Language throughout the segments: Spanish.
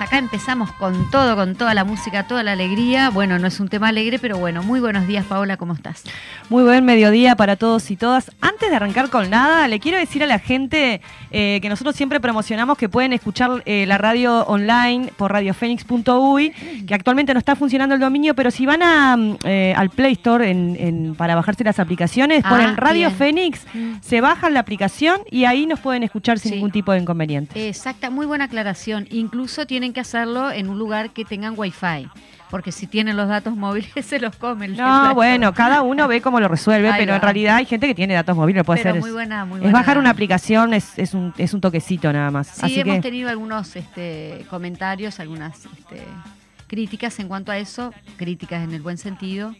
Acá empezamos con todo, con toda la música, toda la alegría. Bueno, no es un tema alegre, pero bueno, muy buenos días, Paola, ¿cómo estás? Muy buen mediodía para todos y todas. Antes de arrancar con nada, le quiero decir a la gente eh, que nosotros siempre promocionamos que pueden escuchar eh, la radio online por radiofenix.uy, que actualmente no está funcionando el dominio, pero si van a, mm, eh, al Play Store para bajarse las aplicaciones, ah, ponen Radio Fénix, mm. se bajan la aplicación y ahí nos pueden escuchar sin ningún tipo de inconveniente. Exacta, muy buena aclaración. Incluso tienen que hacerlo en un lugar que tengan wifi porque si tienen los datos móviles se los comen. No, bueno, cada uno ve cómo lo resuelve, pero en realidad hay gente que tiene datos móviles, puede ser. Muy buena, muy buena. Es bajar una aplicación, es, es, un, es un toquecito nada más. Sí, hemos tenido algunos este, comentarios, algunas este, críticas en cuanto a eso, críticas en el buen sentido.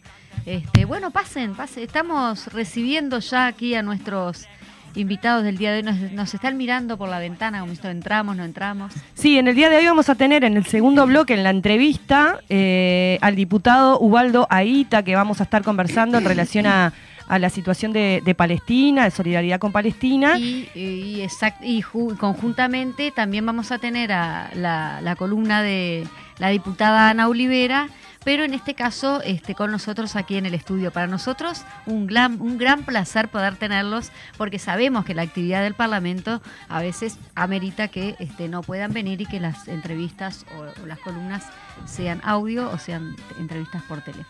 Este, bueno, pasen, pasen. Estamos recibiendo ya aquí a nuestros invitados del día de hoy nos, están mirando por la ventana, como esto entramos, no entramos. Sí, en el día de hoy vamos a tener en el segundo bloque, en la entrevista, eh, al diputado Ubaldo Aita, que vamos a estar conversando en relación a, la situación de, Palestina, de solidaridad con Palestina. Y, y, conjuntamente también vamos a tener a la, la columna de la diputada Ana Olivera pero en este caso este, con nosotros aquí en el estudio. Para nosotros un gran, un gran placer poder tenerlos porque sabemos que la actividad del Parlamento a veces amerita que este, no puedan venir y que las entrevistas o, las columnas sean audio o sean entrevistas por teléfono.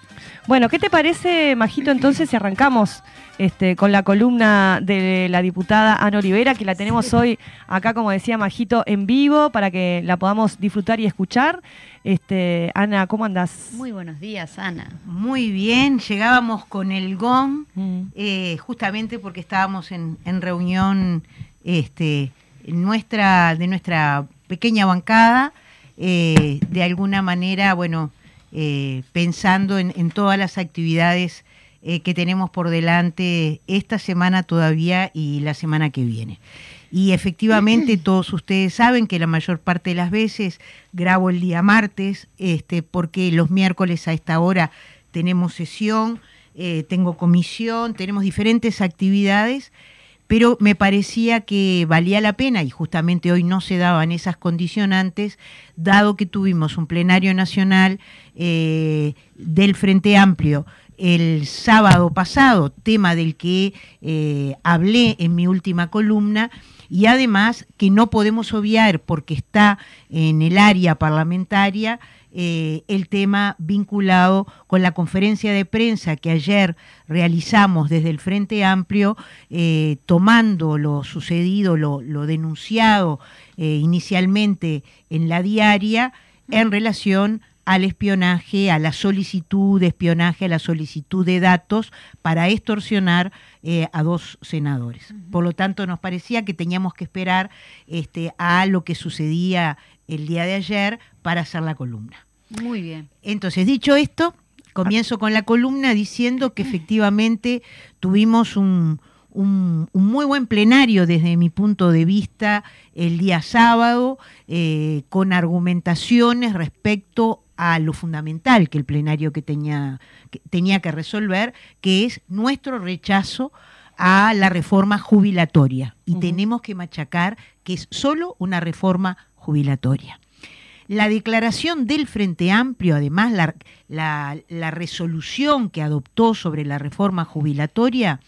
Bueno, ¿qué te parece, Majito, entonces si arrancamos este, con la columna de la diputada Ana Olivera, que la tenemos hoy acá, como decía Majito, en vivo para que la podamos disfrutar y escuchar? Este, Ana, ¿cómo andás? Muy buenos días, Ana. Muy bien, llegábamos con el GON, mm. eh, justamente porque estábamos en, reunión este, nuestra, de nuestra pequeña bancada, eh, de alguna manera, bueno, eh, pensando en, en, todas las actividades que tenemos por delante esta semana todavía y la semana que viene. Y efectivamente todos ustedes saben que la mayor parte de las veces grabo el día martes, este, porque los miércoles a esta hora tenemos sesión, eh, tengo comisión, tenemos diferentes actividades, pero me parecía que valía la pena, y justamente hoy no se daban esas condicionantes, dado que tuvimos un plenario nacional eh, del Frente Amplio el sábado pasado, tema del que eh, hablé en mi última columna, y además que no podemos obviar porque está en el área parlamentaria eh, el tema vinculado con la conferencia de prensa que ayer realizamos desde el Frente Amplio, eh, tomando lo sucedido, lo, denunciado eh, inicialmente en la diaria en relación al espionaje, a la solicitud de espionaje, a la solicitud de datos para extorsionar a dos senadores. Por lo tanto, nos parecía que teníamos que esperar este, a lo que sucedía el día de ayer para hacer la columna. Muy bien. Entonces, dicho esto, comienzo con la columna diciendo que efectivamente tuvimos un, muy buen plenario desde mi punto de vista el día sábado, eh, con argumentaciones respecto a lo fundamental que el plenario que tenía que, tenía que resolver, que es nuestro rechazo a la reforma jubilatoria. Y tenemos que machacar que es solo una reforma jubilatoria. La declaración del Frente Amplio, además la, resolución que adoptó sobre la reforma jubilatoria,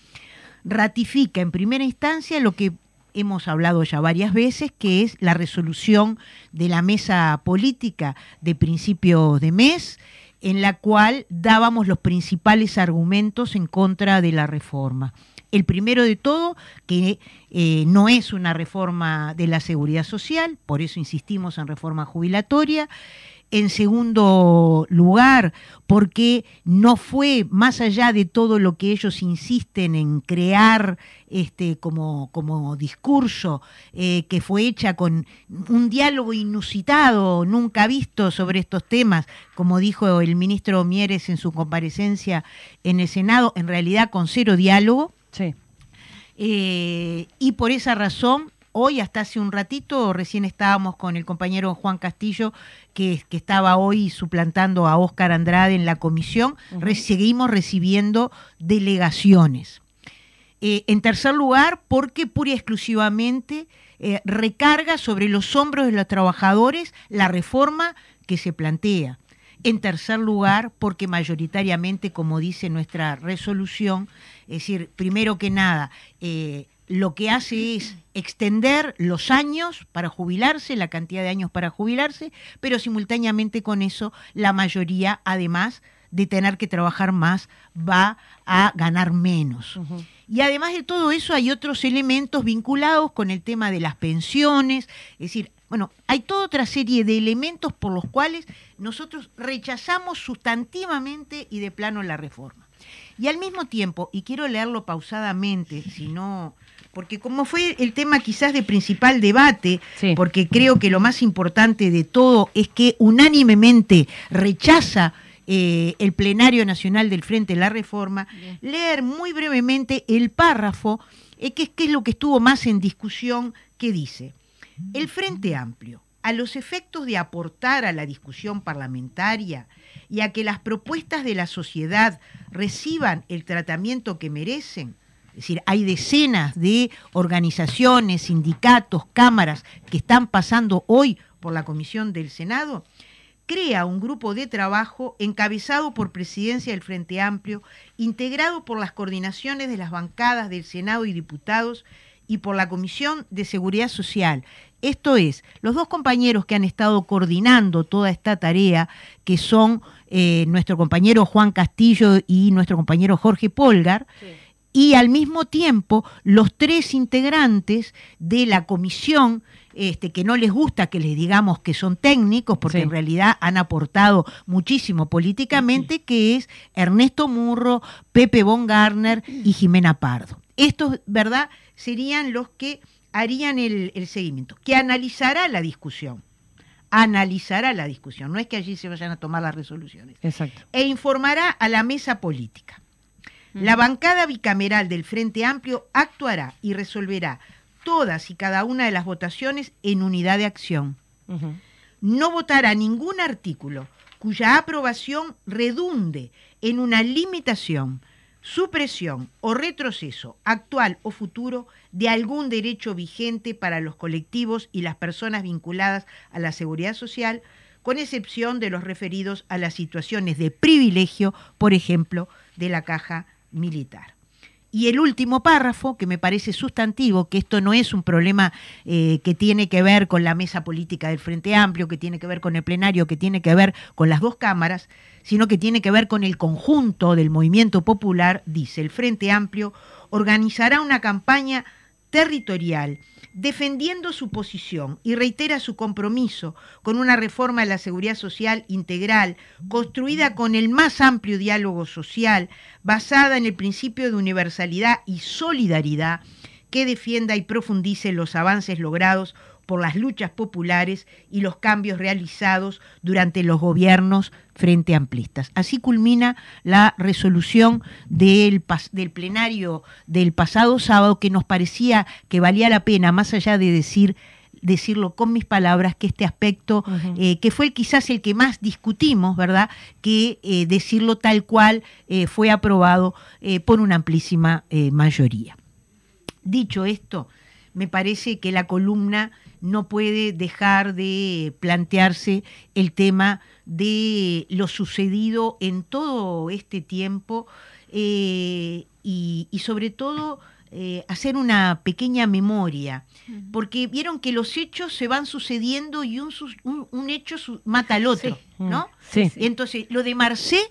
ratifica en primera instancia lo que hemos hablado ya varias veces, que es la resolución de la mesa política de principio de mes, en la cual dábamos los principales argumentos en contra de la reforma. El primero de todo, que eh, no es una reforma de la seguridad social, por eso insistimos en reforma jubilatoria. En segundo lugar, porque no fue más allá de todo lo que ellos insisten en crear este, como, como discurso, eh, que fue hecha con un diálogo inusitado, nunca visto sobre estos temas, como dijo el ministro Mieres en su comparecencia en el Senado, en realidad con cero diálogo. Sí. Eh, y por esa razón, hoy, hasta hace un ratito, recién estábamos con el compañero Juan Castillo, que, que estaba hoy suplantando a Óscar Andrade en la comisión, seguimos recibiendo delegaciones. Eh, en tercer lugar, porque pura y exclusivamente eh, recarga sobre los hombros de los trabajadores la reforma que se plantea. En tercer lugar, porque mayoritariamente, como dice nuestra resolución, es decir, primero que nada, eh, lo que hace es extender los años para jubilarse, la cantidad de años para jubilarse, pero simultáneamente con eso la mayoría, además de tener que trabajar más, va a ganar menos. Y además de todo eso hay otros elementos vinculados con el tema de las pensiones, es decir, bueno, hay toda otra serie de elementos por los cuales nosotros rechazamos sustantivamente y de plano la reforma. Y al mismo tiempo, y quiero leerlo pausadamente, si no, porque como fue el tema quizás de principal debate, porque creo que lo más importante de todo es que unánimemente rechaza eh, el plenario nacional del Frente de la Reforma, leer muy brevemente el párrafo, eh, que, que es lo que estuvo más en discusión, que dice, el Frente Amplio, a los efectos de aportar a la discusión parlamentaria y a que las propuestas de la sociedad reciban el tratamiento que merecen, es decir, hay decenas de organizaciones, sindicatos, cámaras que están pasando hoy por la Comisión del Senado, crea un grupo de trabajo encabezado por Presidencia del Frente Amplio, integrado por las coordinaciones de las bancadas del Senado y diputados y por la Comisión de Seguridad Social. Esto es, los dos compañeros que han estado coordinando toda esta tarea, que son eh, nuestro compañero Juan Castillo y nuestro compañero Jorge Polgar, y al mismo tiempo los tres integrantes de la comisión este, que no les gusta que les digamos que son técnicos, porque en realidad han aportado muchísimo políticamente, que es Ernesto Murro, Pepe Von Garner y Jimena Pardo. Estos, ¿verdad?, serían los que harían el, seguimiento, que analizará la discusión analizará la discusión, no es que allí se vayan a tomar las resoluciones. Exacto. E informará a la mesa política. La bancada bicameral del Frente Amplio actuará y resolverá todas y cada una de las votaciones en unidad de acción. No votará ningún artículo cuya aprobación redunde en una limitación, supresión o retroceso actual o futuro de algún derecho vigente para los colectivos y las personas vinculadas a la seguridad social, con excepción de los referidos a las situaciones de privilegio, por ejemplo, de la caja militar. y el último párrafo, que me parece sustantivo, que esto no es un problema eh, que tiene que ver con la mesa política del Frente Amplio, que tiene que ver con el plenario, que tiene que ver con las dos cámaras, sino que tiene que ver con el conjunto del movimiento popular, dice, el Frente Amplio organizará una campaña territorial defendiendo su posición y reitera su compromiso con una reforma de la seguridad social integral, construida con el más amplio diálogo social, basada en el principio de universalidad y solidaridad, que defienda y profundice los avances logrados por las luchas populares y los cambios realizados durante los gobiernos frente amplistas. Así culmina la resolución del, del, plenario del pasado sábado que nos parecía que valía la pena, más allá de decir decirlo con mis palabras, que este aspecto, eh, que fue quizás el que más discutimos, ¿verdad? Que eh, decirlo tal cual eh, fue aprobado por una amplísima mayoría. Dicho esto, me parece que la columna no puede dejar de plantearse el tema de lo sucedido en todo este tiempo eh, y, sobre todo eh, hacer una pequeña memoria, porque vieron que los hechos se van sucediendo y un, un, hecho mata al otro, ¿no? Sí. Entonces, lo de Marcé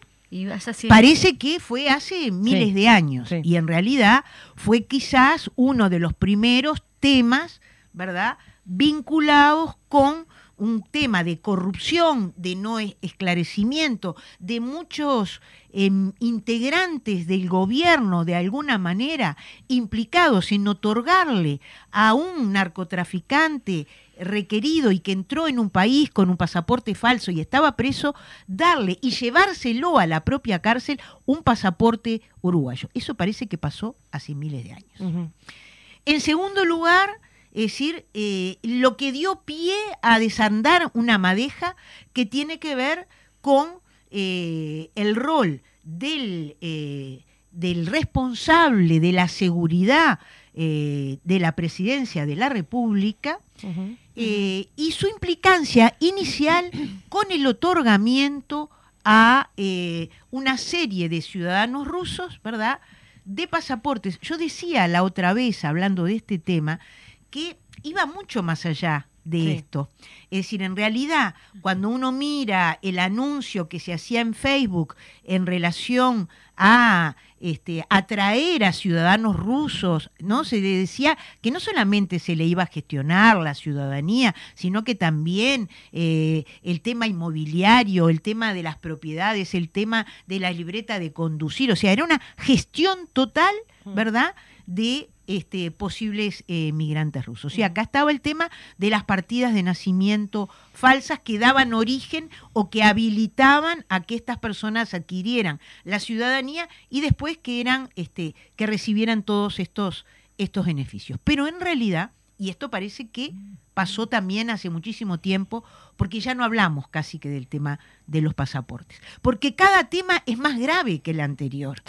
parece que fue hace miles de años y en realidad fue quizás uno de los primeros temas, ¿verdad? vinculados con un tema de corrupción, de no esclarecimiento, de muchos em, integrantes del gobierno de alguna manera implicados en otorgarle a un narcotraficante requerido y que entró en un país con un pasaporte falso y estaba preso, darle y llevárselo a la propia cárcel un pasaporte uruguayo. Eso parece que pasó hace miles de años. En segundo lugar, es decir, eh, lo que dio pie a desandar una madeja que tiene que ver con eh, el rol del, eh, del, responsable de la seguridad de la presidencia de la República y su implicancia inicial con el otorgamiento a una serie de ciudadanos rusos, ¿verdad?, de pasaportes. Yo decía la otra vez, hablando de este tema, que iba mucho más allá de esto. Es decir, en realidad, cuando uno mira el anuncio que se hacía en Facebook en relación a este, atraer a ciudadanos rusos, ¿no? Se decía que no solamente se le iba a gestionar la ciudadanía, sino que también eh, el tema inmobiliario, el tema de las propiedades, el tema de la libreta de conducir, o sea, era una gestión total, mm. ¿verdad?, de este, posibles eh, migrantes rusos. Y acá estaba el tema de las partidas de nacimiento falsas que daban origen o que habilitaban a que estas personas adquirieran la ciudadanía y después que eran, este, que recibieran todos estos, estos beneficios. Pero en realidad, y esto parece que pasó también hace muchísimo tiempo, porque ya no hablamos casi que del tema de los pasaportes, porque cada tema es más grave que el anterior,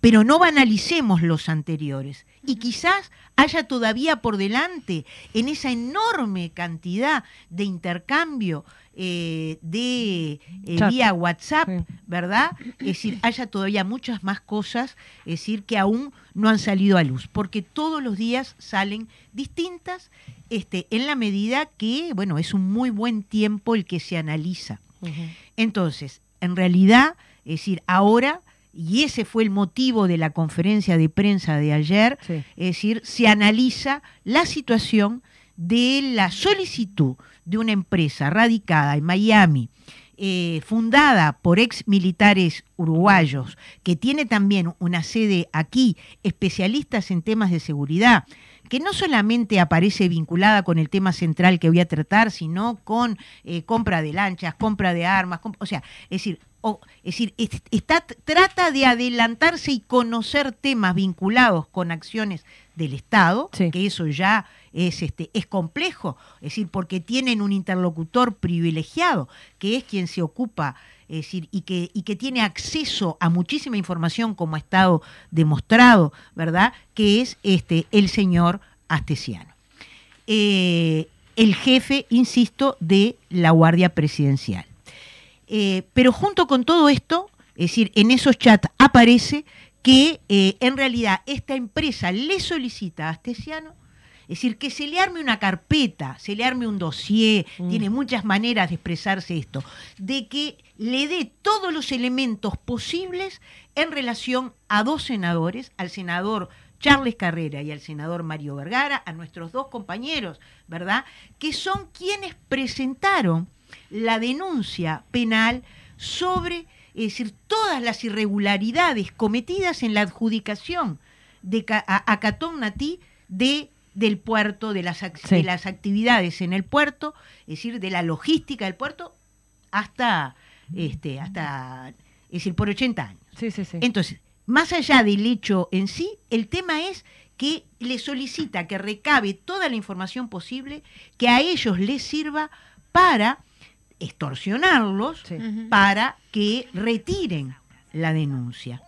pero no banalicemos los anteriores. Y quizás haya todavía por delante en esa enorme cantidad de intercambio eh, de eh, vía WhatsApp, ¿verdad? Es decir, haya todavía muchas más cosas, es decir, que aún no han salido a luz, porque todos los días salen distintas este, en la medida que, bueno, es un muy buen tiempo el que se analiza. Entonces, en realidad, es decir, ahora, y ese fue el motivo de la conferencia de prensa de ayer, es decir, se analiza la situación de la solicitud de una empresa radicada en Miami, eh, fundada por ex militares uruguayos, que tiene también una sede aquí, especialistas en temas de seguridad, que no solamente aparece vinculada con el tema central que voy a tratar, sino con eh, compra de lanchas, compra de armas, o sea, es decir, es decir, está, trata de adelantarse y conocer temas vinculados con acciones del Estado, que eso ya es, este, es complejo, es decir, porque tienen un interlocutor privilegiado, que es quien se ocupa, es decir, y que, y que tiene acceso a muchísima información, como ha estado demostrado, ¿verdad? Que es este, el señor Astesiano. Eh, el jefe, insisto, de la Guardia Presidencial. Eh, pero junto con todo esto, es decir, en esos chats aparece que eh, en realidad esta empresa le solicita a Astesiano es decir, que se le arme una carpeta, se le arme un dossier, Mm. tiene muchas maneras de expresarse esto, de que le dé todos los elementos posibles en relación a dos senadores, al senador Charles Carrera y al senador Mario Vergara, a nuestros dos compañeros, ¿verdad? Que son quienes presentaron la denuncia penal sobre, es decir, todas las irregularidades cometidas en la adjudicación de, a Catón Natí de del puerto, de las, Sí. de las actividades en el puerto, es decir, de la logística del puerto, hasta, este, hasta, es decir, por 80 años. Sí, sí, sí. Entonces, más allá del hecho en sí, el tema es que le solicita que recabe toda la información posible que a ellos les sirva para extorsionarlos, Sí. Para que retiren la denuncia.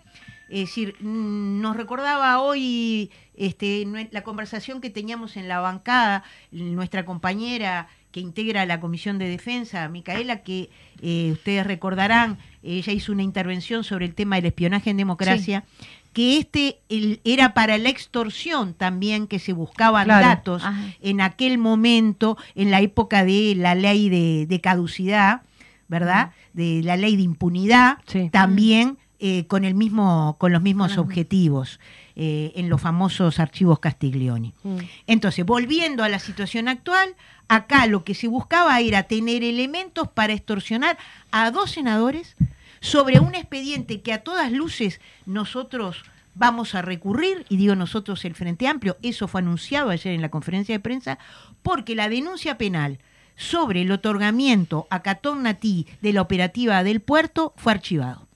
Es decir, mm, nos recordaba hoy este, la conversación que teníamos en la bancada, nuestra compañera que integra la Comisión de Defensa, Micaela, que eh, ustedes recordarán, ella hizo una intervención sobre el tema del espionaje en democracia, que este el- era para la extorsión también que se buscaban Claro. datos Ajá. en aquel momento, en la época de la ley de, de caducidad, ¿verdad? De la ley de impunidad, Sí. también eh, con el mismo, con los mismos los- objetivos eh, en los famosos archivos Castiglioni. Mm. Entonces, volviendo a la situación actual, acá lo que se buscaba era tener elementos para extorsionar a dos senadores sobre un expediente que a todas luces nosotros vamos a recurrir, y digo nosotros el Frente Amplio, eso fue anunciado ayer en la conferencia de prensa, porque la denuncia penal sobre el otorgamiento a Catón Natí de la operativa del puerto fue archivado.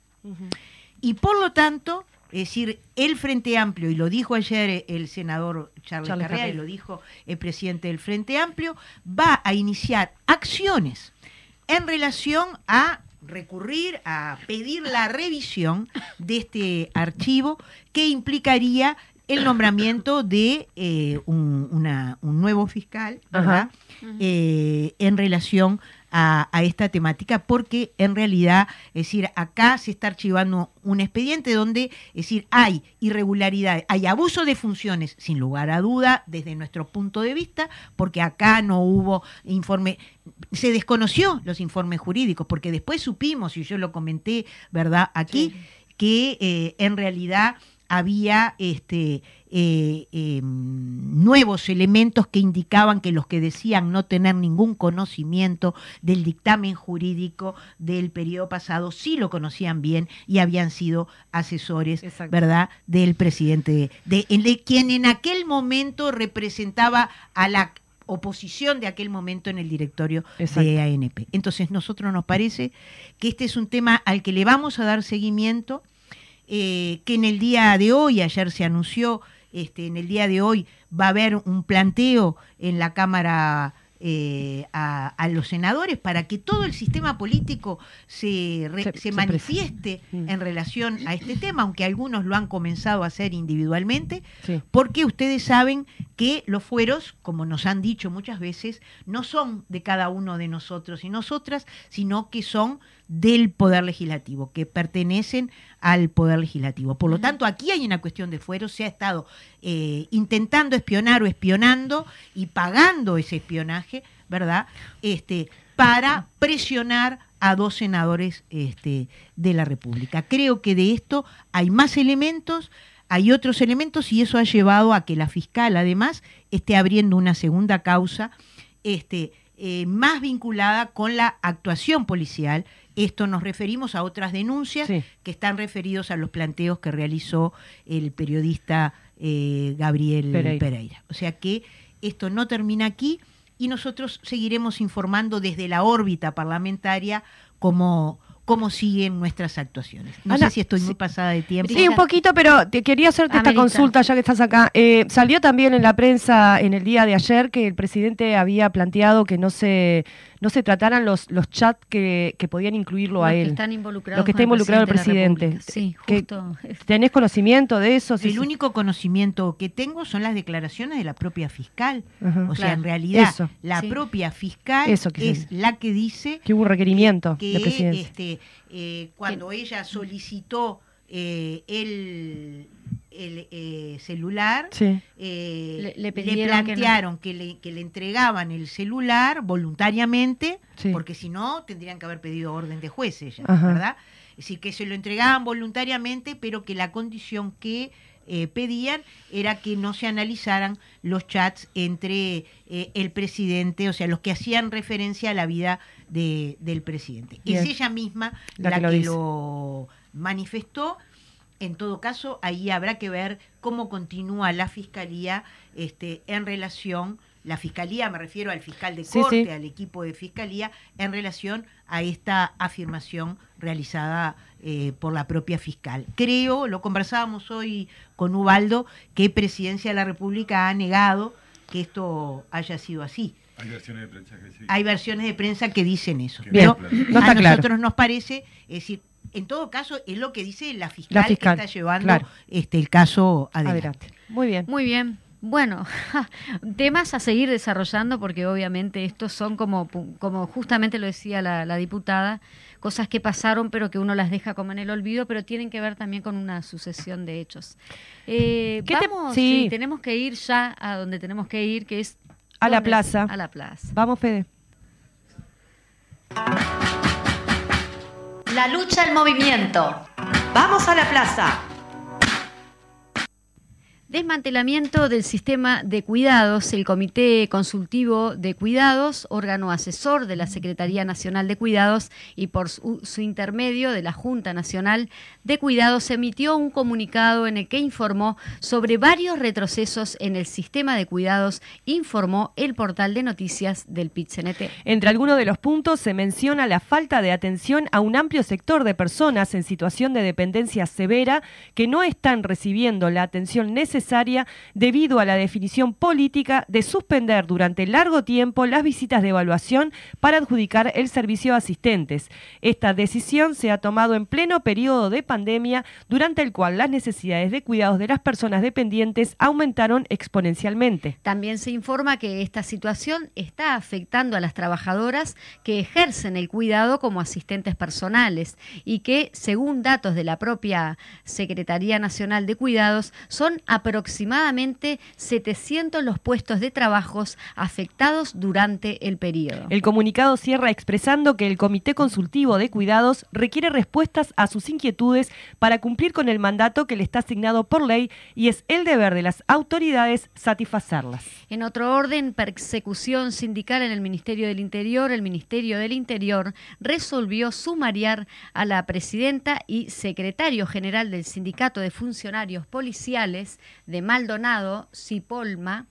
Y por lo tanto, es decir, el Frente Amplio, y lo dijo ayer el senador Charles, Charles Carrera, y lo dijo el presidente del Frente Amplio, va a iniciar acciones en relación a recurrir a pedir la revisión de este archivo que implicaría el nombramiento de eh, un, una- un nuevo fiscal, ¿verdad? Eh, en relación a, a esta temática, porque en realidad, es decir, acá se está archivando un expediente donde, es decir, hay irregularidades, hay abuso de funciones, sin lugar a duda, desde nuestro punto de vista, porque acá no hubo informe, se desconoció los informes jurídicos, porque después supimos, y yo lo comenté, ¿verdad?, aquí, que eh, en realidad había este, eh, eh, nuevos elementos que indicaban que los que decían no tener ningún conocimiento del dictamen jurídico del periodo pasado sí lo conocían bien y habían sido asesores, Exacto. ¿verdad?, del presidente, de, en- de quien en aquel momento representaba a la oposición de aquel momento en el directorio Exacto. de ANP. Entonces, nosotros nos parece que este es un tema al que le vamos a dar seguimiento, eh, que en el día de hoy, ayer se anunció, este, en el día de hoy va a haber un planteo en la Cámara eh, a, a los senadores para que todo el sistema político se, re- Se- manifieste Mm. en relación a este tema, aunque algunos lo han comenzado a hacer individualmente, Sí. porque ustedes saben que los fueros, como nos han dicho muchas veces, no son de cada uno de nosotros y nosotras, sino que son del Poder Legislativo, que pertenecen al Poder Legislativo. Por lo tanto, aquí hay una cuestión de fueros, se ha estado eh, intentando espionar o espionando y pagando ese espionaje, ¿verdad? Este, para presionar a dos senadores este, de la República. Creo que de esto hay más elementos, hay otros elementos y eso ha llevado a que la fiscal además esté abriendo una segunda causa este, eh, más vinculada con la actuación policial. Esto nos referimos a otras denuncias Sí. que están referidos a los planteos que realizó el periodista eh, Gabriel Pereira. Pereira. O sea que esto no termina aquí y nosotros seguiremos informando desde la órbita parlamentaria cómo, cómo siguen nuestras actuaciones. No Ana, sé si estoy muy pasada de tiempo. Sí, un poquito, pero te quería hacerte esta consulta ya que estás acá. Eh, salió también en la prensa en el día de ayer que el presidente había planteado que no se no se trataran los, los chats que, que podían incluirlo a Los que él. están involucrados Los que está involucrado el presidente. Sí, Que- justo. ¿Tenés conocimiento de eso? Sí, el sí. único conocimiento que tengo son las declaraciones de la propia fiscal. Ajá. O sea, Claro. en realidad, Eso. la Sí. propia fiscal Eso es la que dice Que hubo un requerimiento que de presidencia. este, eh, cuando ella solicitó eh, el, el, eh, celular, Sí. eh, Le- le le, pidieron que no- plantearon que, le, que le entregaban el celular voluntariamente, Sí. porque si no tendrían que haber pedido orden de juez ella, Ajá. ¿verdad? Es decir, que se lo entregaban voluntariamente, pero que la condición que eh, pedían era que no se analizaran los chats entre eh, el presidente, o sea, los que hacían referencia a la vida de- del presidente. Bien. Es ella misma La la, que lo que, dice. lo manifestó. En todo caso, ahí habrá que ver cómo continúa la fiscalía este, en relación, la fiscalía, me refiero al fiscal de Sí, corte, sí. al equipo de fiscalía, en relación a esta afirmación realizada eh, por la propia fiscal. Creo, lo conversábamos hoy con Ubaldo, que Presidencia de la República ha negado que esto haya sido así. Hay versiones de prensa que sí. Hay versiones de prensa que dicen eso. Que Pero Bien, no está a claro. nosotros nos parece, es decir, en todo caso es lo que dice la fiscal, La fiscal, que está llevando claro. este el caso adelante. Adelante. Muy bien. Muy bien. Bueno, temas a seguir desarrollando porque obviamente estos son como, como justamente lo decía la, la diputada, cosas que pasaron pero que uno las deja como en el olvido, pero tienen que ver también con una sucesión de hechos. Eh, ¿Qué te- vamos, sí. sí, tenemos que ir ya a donde tenemos que ir, que es... A la plaza. A la plaza. Vamos, Fede. La lucha en movimiento. Vamos a la plaza. Desmantelamiento del sistema de cuidados. El Comité Consultivo de Cuidados, órgano asesor de la Secretaría Nacional de Cuidados y por su, intermedio de la Junta Nacional de Cuidados, emitió un comunicado en el que informó sobre varios retrocesos en el sistema de cuidados, informó el portal de noticias del PIT-CNT. Entre algunos de los puntos se menciona la falta de atención a un amplio sector de personas en situación de dependencia severa que no están recibiendo la atención necesaria debido a la definición política de suspender durante largo tiempo las visitas de evaluación para adjudicar el servicio a asistentes. Esta decisión se ha tomado en pleno periodo de pandemia durante el cual las necesidades de cuidados de las personas dependientes aumentaron exponencialmente. También se informa que esta situación está afectando a las trabajadoras que ejercen el cuidado como asistentes personales y que, según datos de la propia Secretaría Nacional de Cuidados, son aproximadamente 700 los puestos de trabajos afectados durante el periodo. El comunicado cierra expresando que el Comité Consultivo de Cuidados requiere respuestas a sus inquietudes para cumplir con el mandato que le está asignado por ley y es el deber de las autoridades satisfacerlas. En otro orden, persecución sindical en el Ministerio del Interior, el Ministerio del Interior resolvió sumariar a la presidenta y secretario general del Sindicato de Funcionarios Policiales de Maldonado, Cipolma,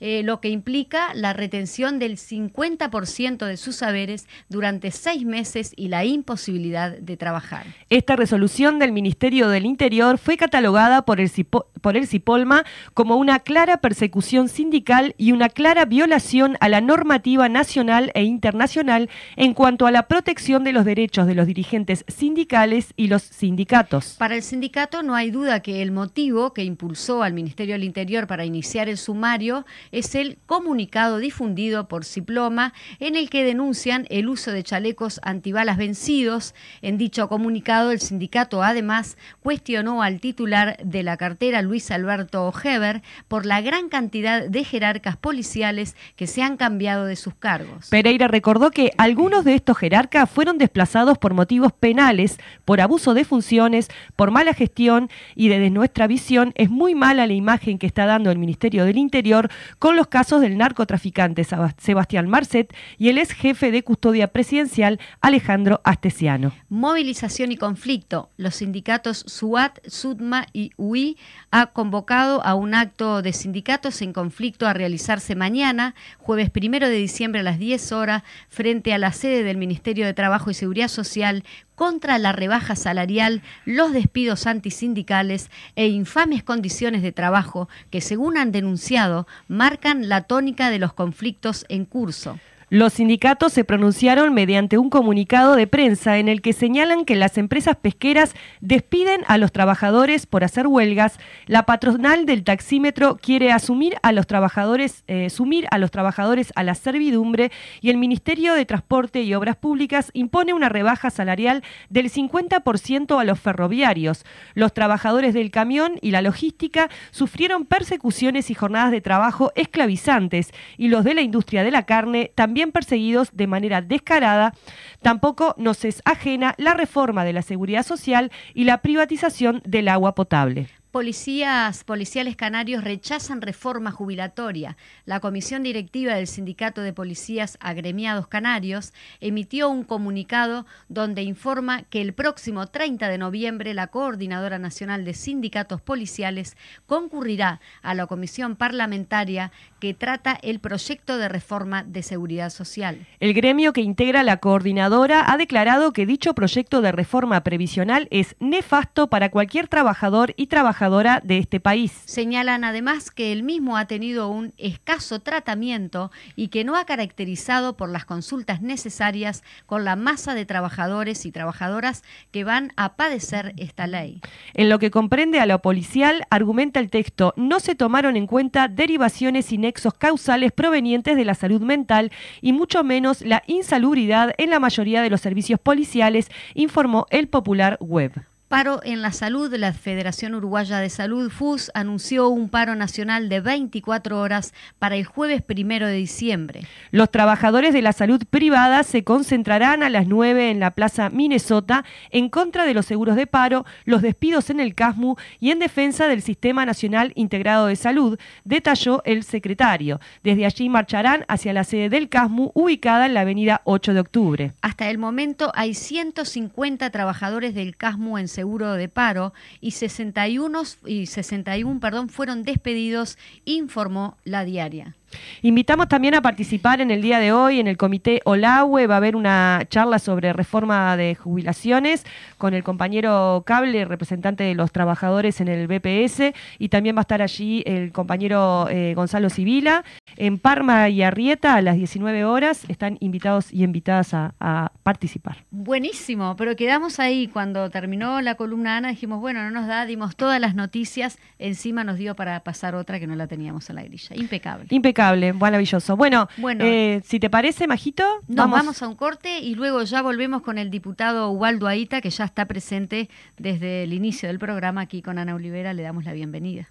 eh, lo que implica la retención del 50% de sus saberes durante seis meses y la imposibilidad de trabajar. Esta resolución del Ministerio del Interior fue catalogada por el, Cipo- por el Cipolma como una clara persecución sindical y una clara violación a la normativa nacional e internacional en cuanto a la protección de los derechos de los dirigentes sindicales y los sindicatos. Para el sindicato no hay duda que el motivo que impulsó al Ministerio del Interior para iniciar el sumario es el comunicado difundido por Ciploma en el que denuncian el uso de chalecos antibalas vencidos. En dicho comunicado el sindicato además cuestionó al titular de la cartera Luis Alberto Heber por la gran cantidad de jerarcas policiales que se han cambiado de sus cargos. Pereira recordó que algunos de estos jerarcas fueron desplazados por motivos penales, por abuso de funciones, por mala gestión y desde nuestra visión es muy mala la imagen que está dando el Ministerio del Interior con los casos del narcotraficante Sebastián Marcet y el ex jefe de custodia presidencial Alejandro Astesiano. Movilización y conflicto. Los sindicatos SUAT, SUDMA y UI ha convocado a un acto de sindicatos en conflicto a realizarse mañana, jueves primero de diciembre a las 10 horas, frente a la sede del Ministerio de Trabajo y Seguridad Social contra la rebaja salarial, los despidos antisindicales e infames condiciones de trabajo que, según han denunciado, marcan la tónica de los conflictos en curso. Los sindicatos se pronunciaron mediante un comunicado de prensa en el que señalan que las empresas pesqueras despiden a los trabajadores por hacer huelgas. La patronal del taxímetro quiere asumir a los trabajadores, eh, sumir a los trabajadores a la servidumbre y el Ministerio de Transporte y Obras Públicas impone una rebaja salarial del 50% a los ferroviarios. Los trabajadores del camión y la logística sufrieron persecuciones y jornadas de trabajo esclavizantes y los de la industria de la carne también perseguidos de manera descarada, tampoco nos es ajena la reforma de la seguridad social y la privatización del agua potable. Policías policiales canarios rechazan reforma jubilatoria. La comisión directiva del Sindicato de Policías Agremiados Canarios emitió un comunicado donde informa que el próximo 30 de noviembre la Coordinadora Nacional de Sindicatos Policiales concurrirá a la comisión parlamentaria que trata el proyecto de reforma de seguridad social. El gremio que integra la coordinadora ha declarado que dicho proyecto de reforma previsional es nefasto para cualquier trabajador y trabajador de este país. Señalan además que el mismo ha tenido un escaso tratamiento y que no ha caracterizado por las consultas necesarias con la masa de trabajadores y trabajadoras que van a padecer esta ley. En lo que comprende a lo policial, argumenta el texto, no se tomaron en cuenta derivaciones y nexos causales provenientes de la salud mental y mucho menos la insalubridad en la mayoría de los servicios policiales, informó el Popular Web. Paro en la salud. La Federación Uruguaya de Salud, FUS, anunció un paro nacional de 24 horas para el jueves primero de diciembre. Los trabajadores de la salud privada se concentrarán a las 9 en la Plaza Minnesota en contra de los seguros de paro, los despidos en el CASMU y en defensa del Sistema Nacional Integrado de Salud, detalló el secretario. Desde allí marcharán hacia la sede del CASMU, ubicada en la avenida 8 de octubre. Hasta el momento hay 150 trabajadores del CASMU en seguro de paro y 61, y 61 perdón, fueron despedidos, informó la diaria. Invitamos también a participar en el día de hoy en el comité OLAWE. Va a haber una charla sobre reforma de jubilaciones con el compañero Cable, representante de los trabajadores en el BPS, y también va a estar allí el compañero eh, Gonzalo Civila. En Parma y Arrieta a las 19 horas están invitados y invitadas a, a participar. Buenísimo, pero quedamos ahí cuando terminó la columna Ana, dijimos, bueno, no nos da, dimos todas las noticias, encima nos dio para pasar otra que no la teníamos en la grilla. Impecable. Impecable maravilloso. Bueno, eh, si te parece, Majito, nos vamos... a un corte y luego ya volvemos con el diputado Ubaldo Aita, que ya está presente desde el inicio del programa aquí con Ana Olivera. Le damos la bienvenida.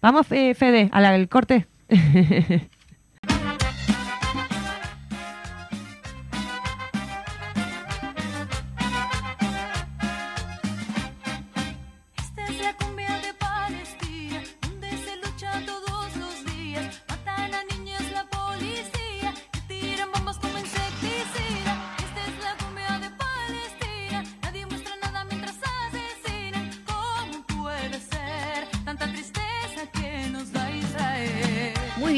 Vamos, Fede, al corte.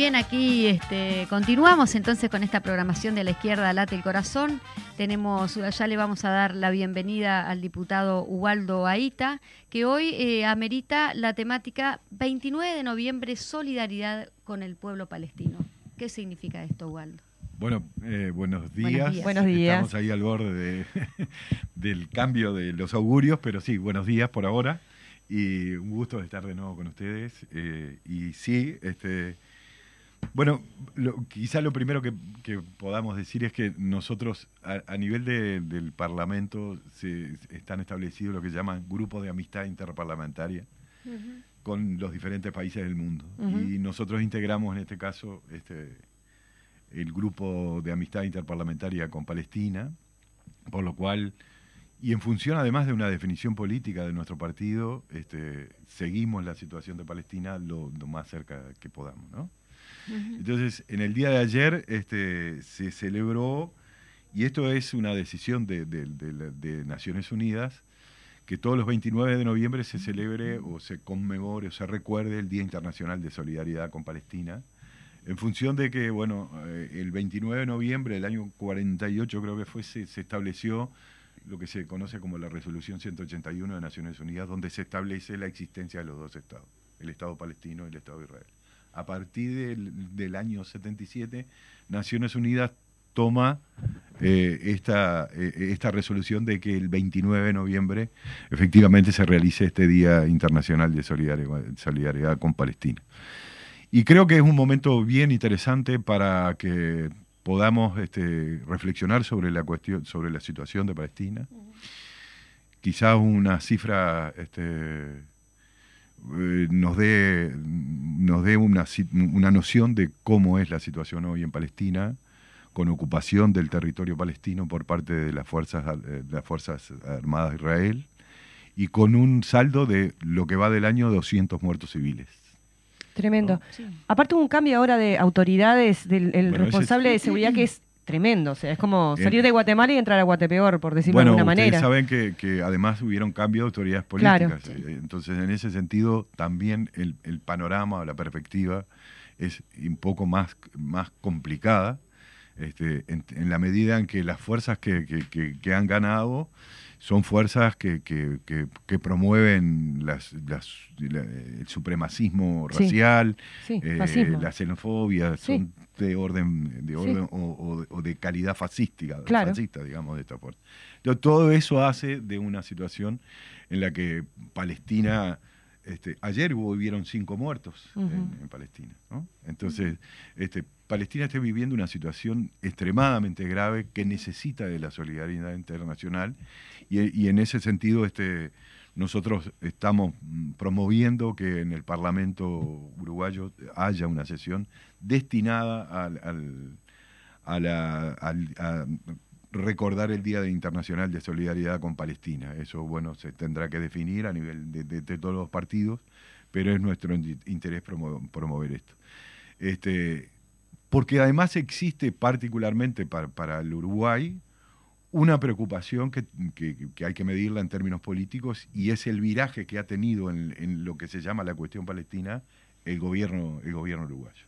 bien, aquí este, continuamos entonces con esta programación de la izquierda Late el Corazón. Tenemos, ya le vamos a dar la bienvenida al diputado Ubaldo Aita, que hoy eh, amerita la temática 29 de noviembre, solidaridad con el pueblo palestino. ¿Qué significa esto, Ubaldo? Bueno, eh, buenos, días. buenos, días. Estamos ahí al borde del cambio de los augurios, pero sí, buenos días por ahora. Y un gusto estar de nuevo con ustedes. Eh, y sí, este, bueno, quizá lo primero que, podamos decir es que nosotros a, nivel del Parlamento se, están establecidos lo que llaman grupos de amistad interparlamentaria con los diferentes países del mundo. Y nosotros integramos en este caso este, el grupo de amistad interparlamentaria con Palestina, por lo cual, y en función además de una definición política de nuestro partido, este, seguimos la situación de Palestina lo, lo más cerca que podamos, ¿no? Entonces, en el día de ayer este, se celebró, y esto es una decisión de, Naciones Unidas, que todos los 29 de noviembre se celebre o se conmemore o se recuerde el Día Internacional de Solidaridad con Palestina, en función de que, bueno, eh, el 29 de noviembre del año 48 creo que fue, se, se estableció lo que se conoce como la Resolución 181 de Naciones Unidas, donde se establece la existencia de los dos estados, el Estado palestino y el Estado de Israel. A partir del, del año 77, Naciones Unidas toma eh, esta, eh, esta resolución de que el 29 de noviembre efectivamente se realice este Día Internacional de Solidaridad, Solidaridad con Palestina. Y creo que es un momento bien interesante para que podamos este, reflexionar sobre la cuestión, sobre la situación de Palestina. Quizás una cifra este, eh, nos dé, nos dé una, una noción de cómo es la situación hoy en Palestina con ocupación del territorio palestino por parte de las fuerzas, eh, de las fuerzas Armadas de Israel y con un saldo de lo que va del año 200 muertos civiles. Tremendo. Aparte un cambio ahora de autoridades del responsable de seguridad que es tremendo. O sea, es como salir de Guatemala y entrar a Guatepeor, por decirlo de alguna manera. saben que, que, además hubieron cambio de autoridades políticas. Eh, entonces, en ese sentido, también el, el panorama o la perspectiva es un poco más, más complicada este, en, la medida en que las fuerzas que, que, han ganado son fuerzas que, promueven las, el supremacismo racial, eh, la xenofobia, son de orden, de orden o, de calidad fascística, fascista, digamos, de esta fuerza. todo eso hace de una situación en la que Palestina este, ayer hubieron cinco muertos en, Palestina. Entonces, este, Palestina está viviendo una situación extremadamente grave que necesita de la solidaridad internacional y, en ese sentido este, nosotros estamos promoviendo que en el Parlamento uruguayo haya una sesión destinada al, a, la, recordar el Día Internacional de Solidaridad con Palestina. Eso, bueno, se tendrá que definir a nivel de, todos los partidos, pero es nuestro interés promover, esto. Este, porque además existe particularmente para, el Uruguay una preocupación que, hay que medirla en términos políticos y es el viraje que ha tenido en, lo que se llama la cuestión palestina el gobierno, el gobierno uruguayo.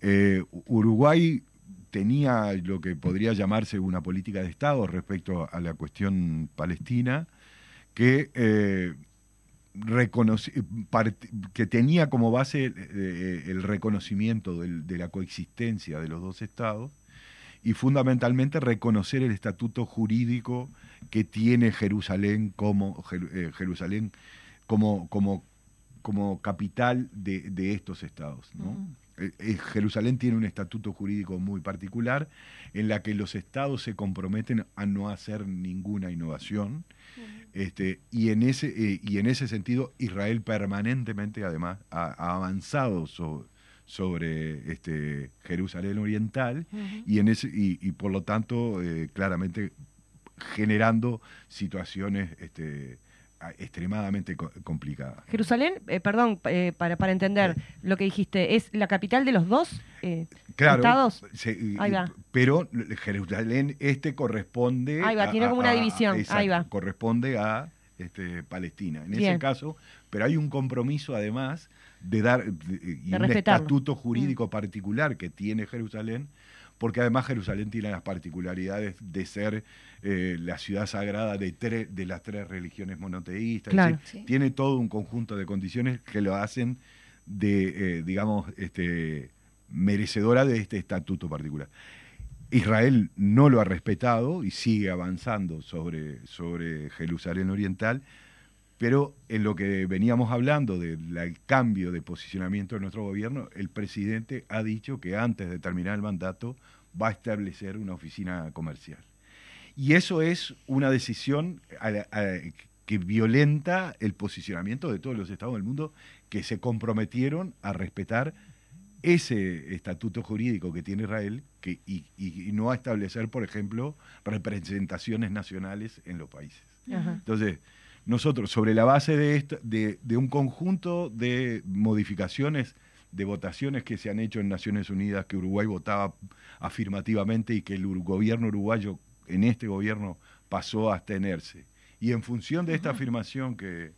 Eh, Uruguay tenía lo que podría llamarse una política de Estado respecto a la cuestión palestina, que, eh, que tenía como base eh, el reconocimiento de la coexistencia de los dos Estados y fundamentalmente reconocer el estatuto jurídico que tiene Jerusalén como, eh, Jerusalén como, como, como capital de, estos estados. ¿no? Eh, eh, Jerusalén tiene un estatuto jurídico muy particular en la que los estados se comprometen a no hacer ninguna innovación. Este, y, en ese, eh, y en ese sentido, Israel permanentemente, además, ha, avanzado sobre este, Jerusalén Oriental y, en ese, y, por lo tanto, claramente generando situaciones este, extremadamente complicada. Jerusalén, eh, perdón, eh, para, para entender lo que dijiste, ¿es la capital de los dos eh, estados? Ahí va. Pero Jerusalén este corresponde... Ahí va, tiene como una división, ahí va. Corresponde a este, Palestina. En ese caso, pero hay un compromiso además de dar y un estatuto jurídico mm. particular que tiene Jerusalén porque además Jerusalén tiene las particularidades de ser eh, la ciudad sagrada de, de las tres religiones monoteístas. Tiene todo un conjunto de condiciones que lo hacen de, eh, digamos, este, merecedora de este estatuto particular. Israel no lo ha respetado y sigue avanzando sobre, sobre Jerusalén Oriental, pero en lo que veníamos hablando del cambio de posicionamiento de nuestro gobierno, el presidente ha dicho que antes de terminar el mandato va a establecer una oficina comercial. Y eso es una decisión que violenta el posicionamiento de todos los estados del mundo que se comprometieron a respetar ese estatuto jurídico que tiene Israel que, y, no a establecer, por ejemplo, representaciones nacionales en los países. Entonces, nosotros, sobre la base de, de, de, un conjunto de modificaciones, de votaciones que se han hecho en Naciones Unidas, que Uruguay votaba afirmativamente y que el gobierno uruguayo en este gobierno pasó a abstenerse. Y en función de esta afirmación que,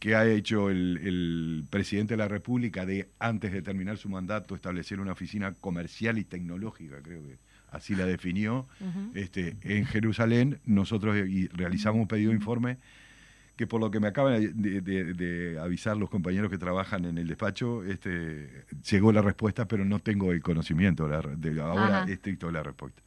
que ha hecho el, presidente de la República de, antes de terminar su mandato, establecer una oficina comercial y tecnológica, creo que así la definió, este, en Jerusalén, nosotros realizamos un pedido de informe que por lo que me acaban de, avisar los compañeros que trabajan en el despacho, este, llegó la respuesta, pero no tengo el conocimiento de, ahora estricto de la respuesta.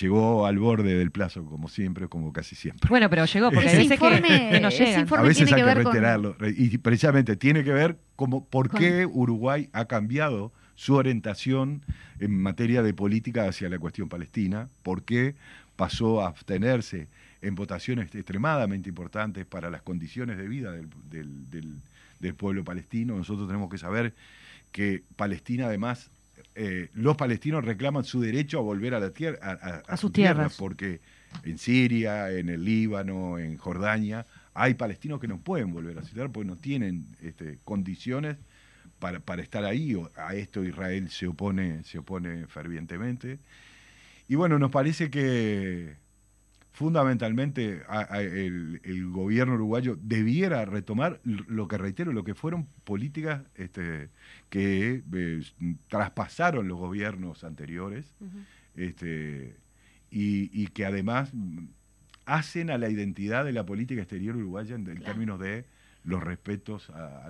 Llegó al borde del plazo, como siempre, como casi siempre. Bueno, pero llegó, porque ese informe, que no llega. A veces hay que, reiterarlo. Y precisamente tiene que ver como por qué Uruguay ha cambiado su orientación en materia de política hacia la cuestión palestina, por qué pasó a abstenerse en votaciones extremadamente importantes para las condiciones de vida del, pueblo palestino. Nosotros tenemos que saber que Palestina además, eh, los palestinos reclaman su derecho a volver a la tierra, a, sus tierras, porque en Siria, en el Líbano, en Jordania, hay palestinos que no pueden volver a su tierra porque no tienen este, condiciones para, para, estar ahí. A esto Israel se opone, se opone fervientemente. Y bueno, nos parece que fundamentalmente el, gobierno uruguayo debiera retomar lo que reitero, lo que fueron políticas este, que eh, traspasaron los gobiernos anteriores este, y, que además hacen a la identidad de la política exterior uruguaya en, términos de los respetos a,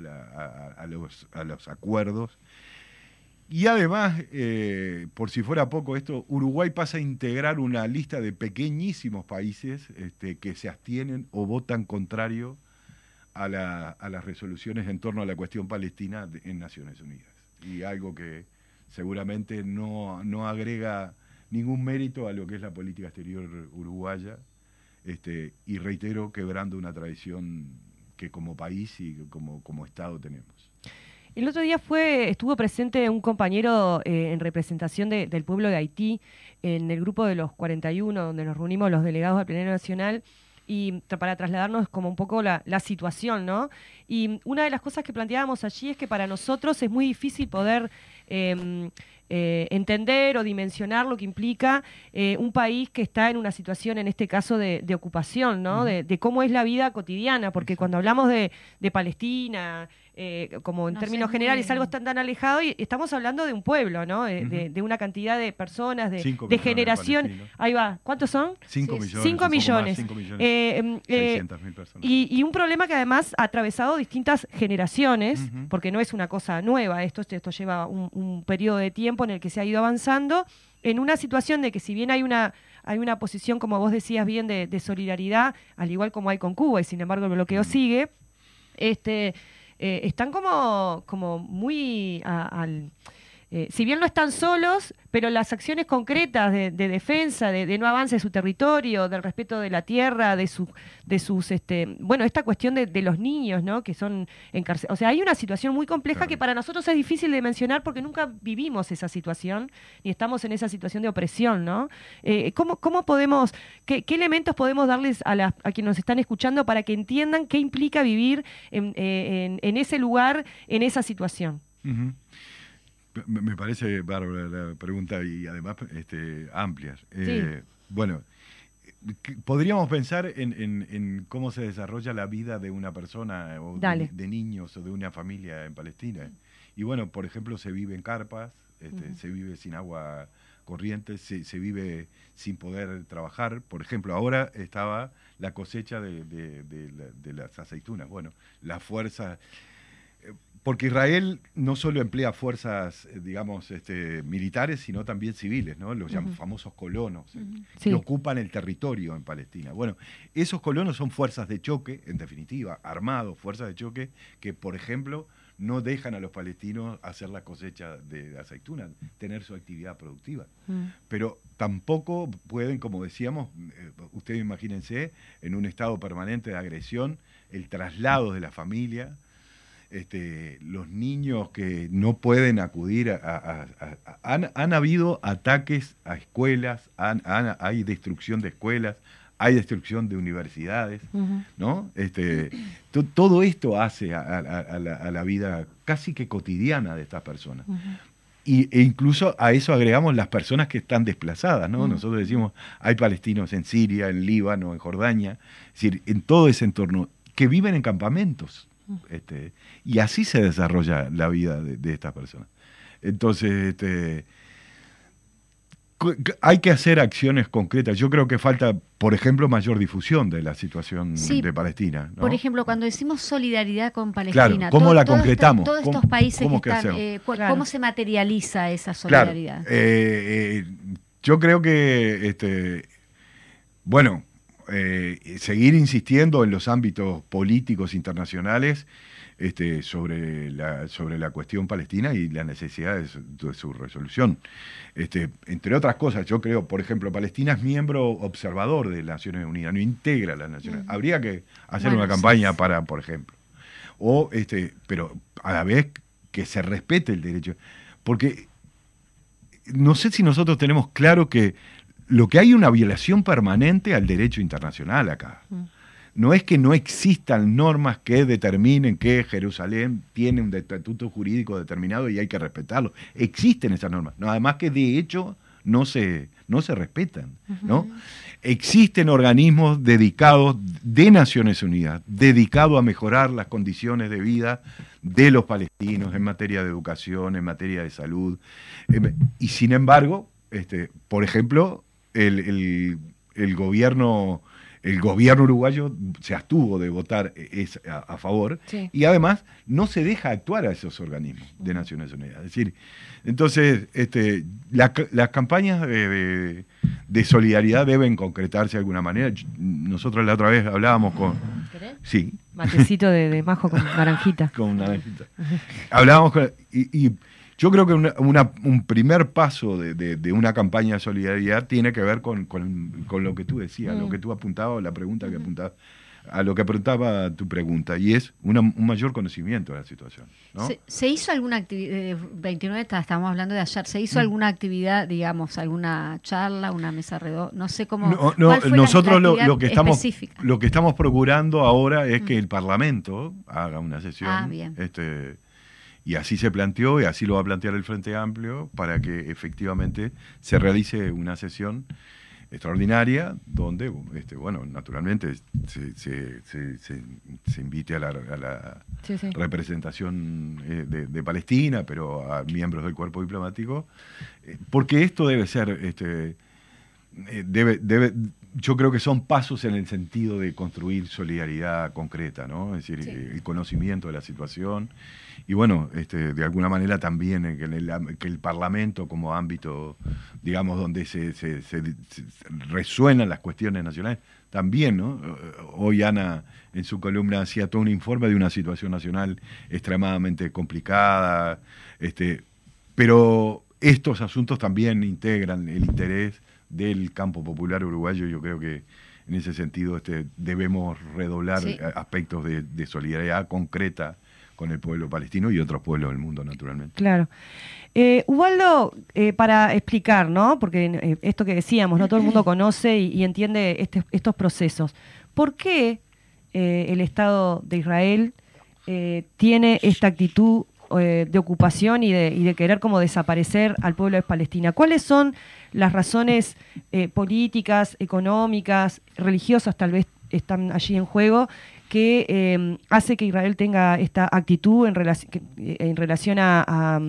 los, a los acuerdos y además, eh, por si fuera poco esto, Uruguay pasa a integrar una lista de pequeñísimos países este, que se abstienen o votan contrario a, las resoluciones en torno a la cuestión palestina en Naciones Unidas. Y algo que seguramente no, agrega ningún mérito a lo que es la política exterior uruguaya, este, y reitero, quebrando una tradición que como país y como, como Estado tenemos. El otro día fue, estuvo presente un compañero eh, en representación del pueblo de Haití en el grupo de los 41, donde nos reunimos los delegados del Plenario Nacional y para trasladarnos como un poco la, situación, ¿no? Y una de las cosas que planteábamos allí es que para nosotros es muy difícil poder em, eh, entender o dimensionar lo que implica eh, un país que está en una situación, en este caso, de, ocupación, ¿no? de, cómo es la vida cotidiana, porque cuando hablamos de, de Palestina, eh, como en términos generales, algo tan, tan alejado, y estamos hablando de un pueblo, ¿no? De, una cantidad de personas, de, de generación. Ahí va, ¿cuántos son? Cinco millones. Cinco millones. Eh, em, eh, personas. Y, un problema que además ha atravesado distintas generaciones, porque no es una cosa nueva, esto, esto lleva un, periodo de tiempo en el que se ha ido avanzando, en una situación de que si bien hay una hay una posición, como vos decías bien, de, de solidaridad, al igual como hay con Cuba, y sin embargo el bloqueo sigue, este, eh, están como, como muy al eh, si bien no están solos, pero las acciones concretas de, defensa, de, no avance de su territorio, del respeto de la tierra, de, su, de sus, este, bueno, esta cuestión de, los niños, ¿no? Que son encarcelados. O sea, hay una situación muy compleja que para nosotros es difícil de mencionar porque nunca vivimos esa situación y estamos en esa situación de opresión, ¿no? Eh, ¿cómo, podemos, qué, elementos podemos darles a, la, a quienes nos están escuchando para que entiendan qué implica vivir en, eh, ese lugar, en esa situación? Me parece bárbara la pregunta y además este, amplia. Eh, bueno, podríamos pensar en, cómo se desarrolla la vida de una persona o de, niños o de una familia en Palestina. Y bueno, por ejemplo, se vive en carpas, este, se vive sin agua corriente, se, vive sin poder trabajar. Por ejemplo, ahora estaba la cosecha de, de las aceitunas. Bueno, la fuerza porque Israel no solo emplea fuerzas, eh, digamos, este, militares, sino también civiles, ¿no? Los famosos colonos, eh, que ocupan el territorio en Palestina. Bueno, esos colonos son fuerzas de choque, en definitiva, armados, fuerzas de choque, que, por ejemplo, no dejan a los palestinos hacer la cosecha de aceitunas, tener su actividad productiva. Mm. Pero tampoco pueden, como decíamos, eh, ustedes imagínense, en un estado permanente de agresión, el traslado de la familia, este, los niños que no pueden acudir a... han, habido ataques a escuelas, hay destrucción de escuelas, hay destrucción de universidades, ¿no? Este, todo esto hace a, la, vida casi que cotidiana de estas personas. y, e incluso a eso agregamos las personas que están desplazadas, ¿no? Nosotros decimos, hay palestinos en Siria, en Líbano, en Jordania, es decir, en todo ese entorno, que viven en campamentos. Este, y así se desarrolla la vida de, estas personas. Entonces, este, hay que hacer acciones concretas. Yo creo que falta, por ejemplo, mayor difusión de la situación de Palestina. Por ejemplo, cuando decimos solidaridad con Palestina, ¿cómo la concretamos? todos estos países ¿cómo, que están, eh, ¿cómo se materializa esa solidaridad? Eh, eh, yo creo que, este, bueno, seguir insistiendo en los ámbitos políticos internacionales este, sobre, la, sobre la cuestión palestina y la necesidad de su, resolución. Este, entre otras cosas, yo creo, por ejemplo, Palestina es miembro observador de las Naciones Unidas, no integra las Naciones Unidas. Habría que hacer una campaña para, por ejemplo. O, este, pero a la vez que se respete el derecho. Porque no sé si nosotros tenemos claro que lo que hay una violación permanente al derecho internacional acá. Mm no es que no existan normas que determinen que Jerusalén tiene un estatuto jurídico determinado y hay que respetarlo. Existen esas normas. No, además que de hecho no se, no se respetan. ¿no? Existen organismos dedicados de Naciones Unidas, dedicados a mejorar las condiciones de vida de los palestinos en materia de educación, en materia de salud. Em, y sin embargo, este, por ejemplo, el, el gobierno el gobierno uruguayo se abstuvo de votar e-, a, favor y además no se deja actuar a esos organismos de Naciones Unidas. Es decir, entonces este, las campañas de, solidaridad deben concretarse de alguna manera. Nosotros la otra vez hablábamos con... Sí. Matecito de, majo con naranjita. con naranjita. hablábamos con... y yo creo que un primer paso de, una campaña de solidaridad tiene que ver con, lo que tú decías, lo mm. que tú apuntabas, la pregunta que apuntabas, a lo que apuntaba tu pregunta, y es un mayor conocimiento de la situación. ¿Se, hizo alguna actividad, 29 estamos hablando de ayer, ¿se hizo mm. alguna actividad, digamos, alguna charla, una mesa redonda? No sé cómo. No, nosotros lo, que estamos, lo que estamos procurando ahora es que mm. el Parlamento haga una sesión. Ah, bien. Este, y así se planteó y así lo va a plantear el Frente Amplio para que efectivamente se realice una sesión extraordinaria donde, este, bueno, naturalmente se, se, invite a la, representación eh, de, Palestina, pero a miembros del cuerpo diplomático, eh, porque esto debe ser, este, eh, debe, debe, yo creo que son pasos en el sentido de construir solidaridad concreta, ¿no? Es decir, el conocimiento de la situación y bueno, este, de alguna manera también que, el, que el Parlamento como ámbito, digamos, donde se, se, resuenan las cuestiones nacionales, también, ¿no? Hoy Ana en su columna hacía todo un informe de una situación nacional extremadamente complicada, este, pero estos asuntos también integran el interés del campo popular uruguayo. Yo creo que en ese sentido este, debemos redoblar aspectos de, de solidaridad concreta con el pueblo palestino y otros pueblos del mundo, naturalmente. Claro. Eh, Ubaldo, eh, para explicar, ¿no? Porque eh, esto que decíamos, no todo el mundo conoce y, entiende este, estos procesos. ¿Por qué el Estado de Israel tiene esta actitud de ocupación y de, y de, querer como desaparecer al pueblo de Palestina? ¿Cuáles son las razones políticas, económicas, religiosas tal vez están allí en juego que em, hace que Israel tenga esta actitud en, en relación a,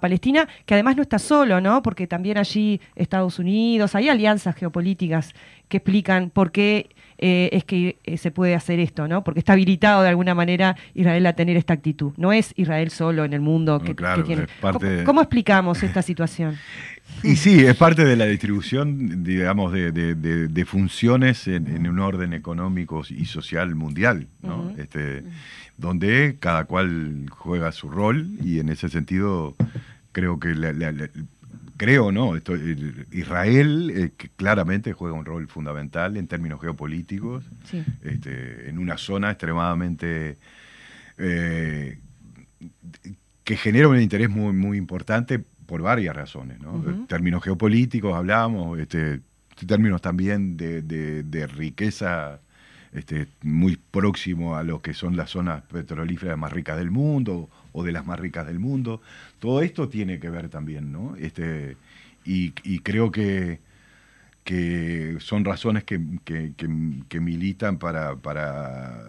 Palestina, que además no está solo, ¿no? Porque también allí Estados Unidos, hay alianzas geopolíticas que explican por qué eh, es que eh, se puede hacer esto, ¿no? Porque está habilitado de alguna manera Israel a tener esta actitud. No es Israel solo en el mundo que, tiene. ¿Cómo, explicamos esta situación? Y sí, es parte de la distribución, digamos, de, funciones en, un orden económico y social mundial, ¿no? este, donde cada cual juega su rol y en ese sentido creo que creo, ¿no? Israel eh, claramente juega un rol fundamental en términos geopolíticos, este, en una zona extremadamente eh, que genera un interés muy, muy importante por varias razones, ¿no? Términos geopolíticos hablamos, este, términos también de, riqueza este, muy próximo a lo que son las zonas petrolíferas más ricas del mundo o de las más ricas del mundo. Todo esto tiene que ver también, ¿no? Este, y, creo que, que son razones que, militan para, para,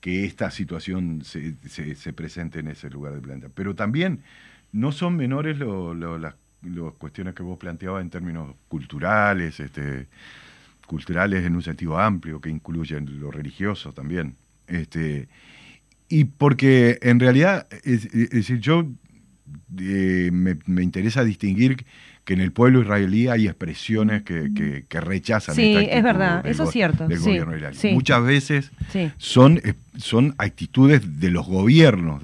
que esta situación se, se, se presente en ese lugar del planeta. Pero también no son menores las las cuestiones que vos planteabas en términos culturales, este, culturales en un sentido amplio, que incluyen lo religioso también. Este, y porque en realidad, es, decir, yo eh, me, interesa distinguir que en el pueblo israelí hay expresiones que, que, rechazan. Sí, es verdad, eso es cierto. Del gobierno israelí. Muchas veces son, eh, son actitudes de los gobiernos,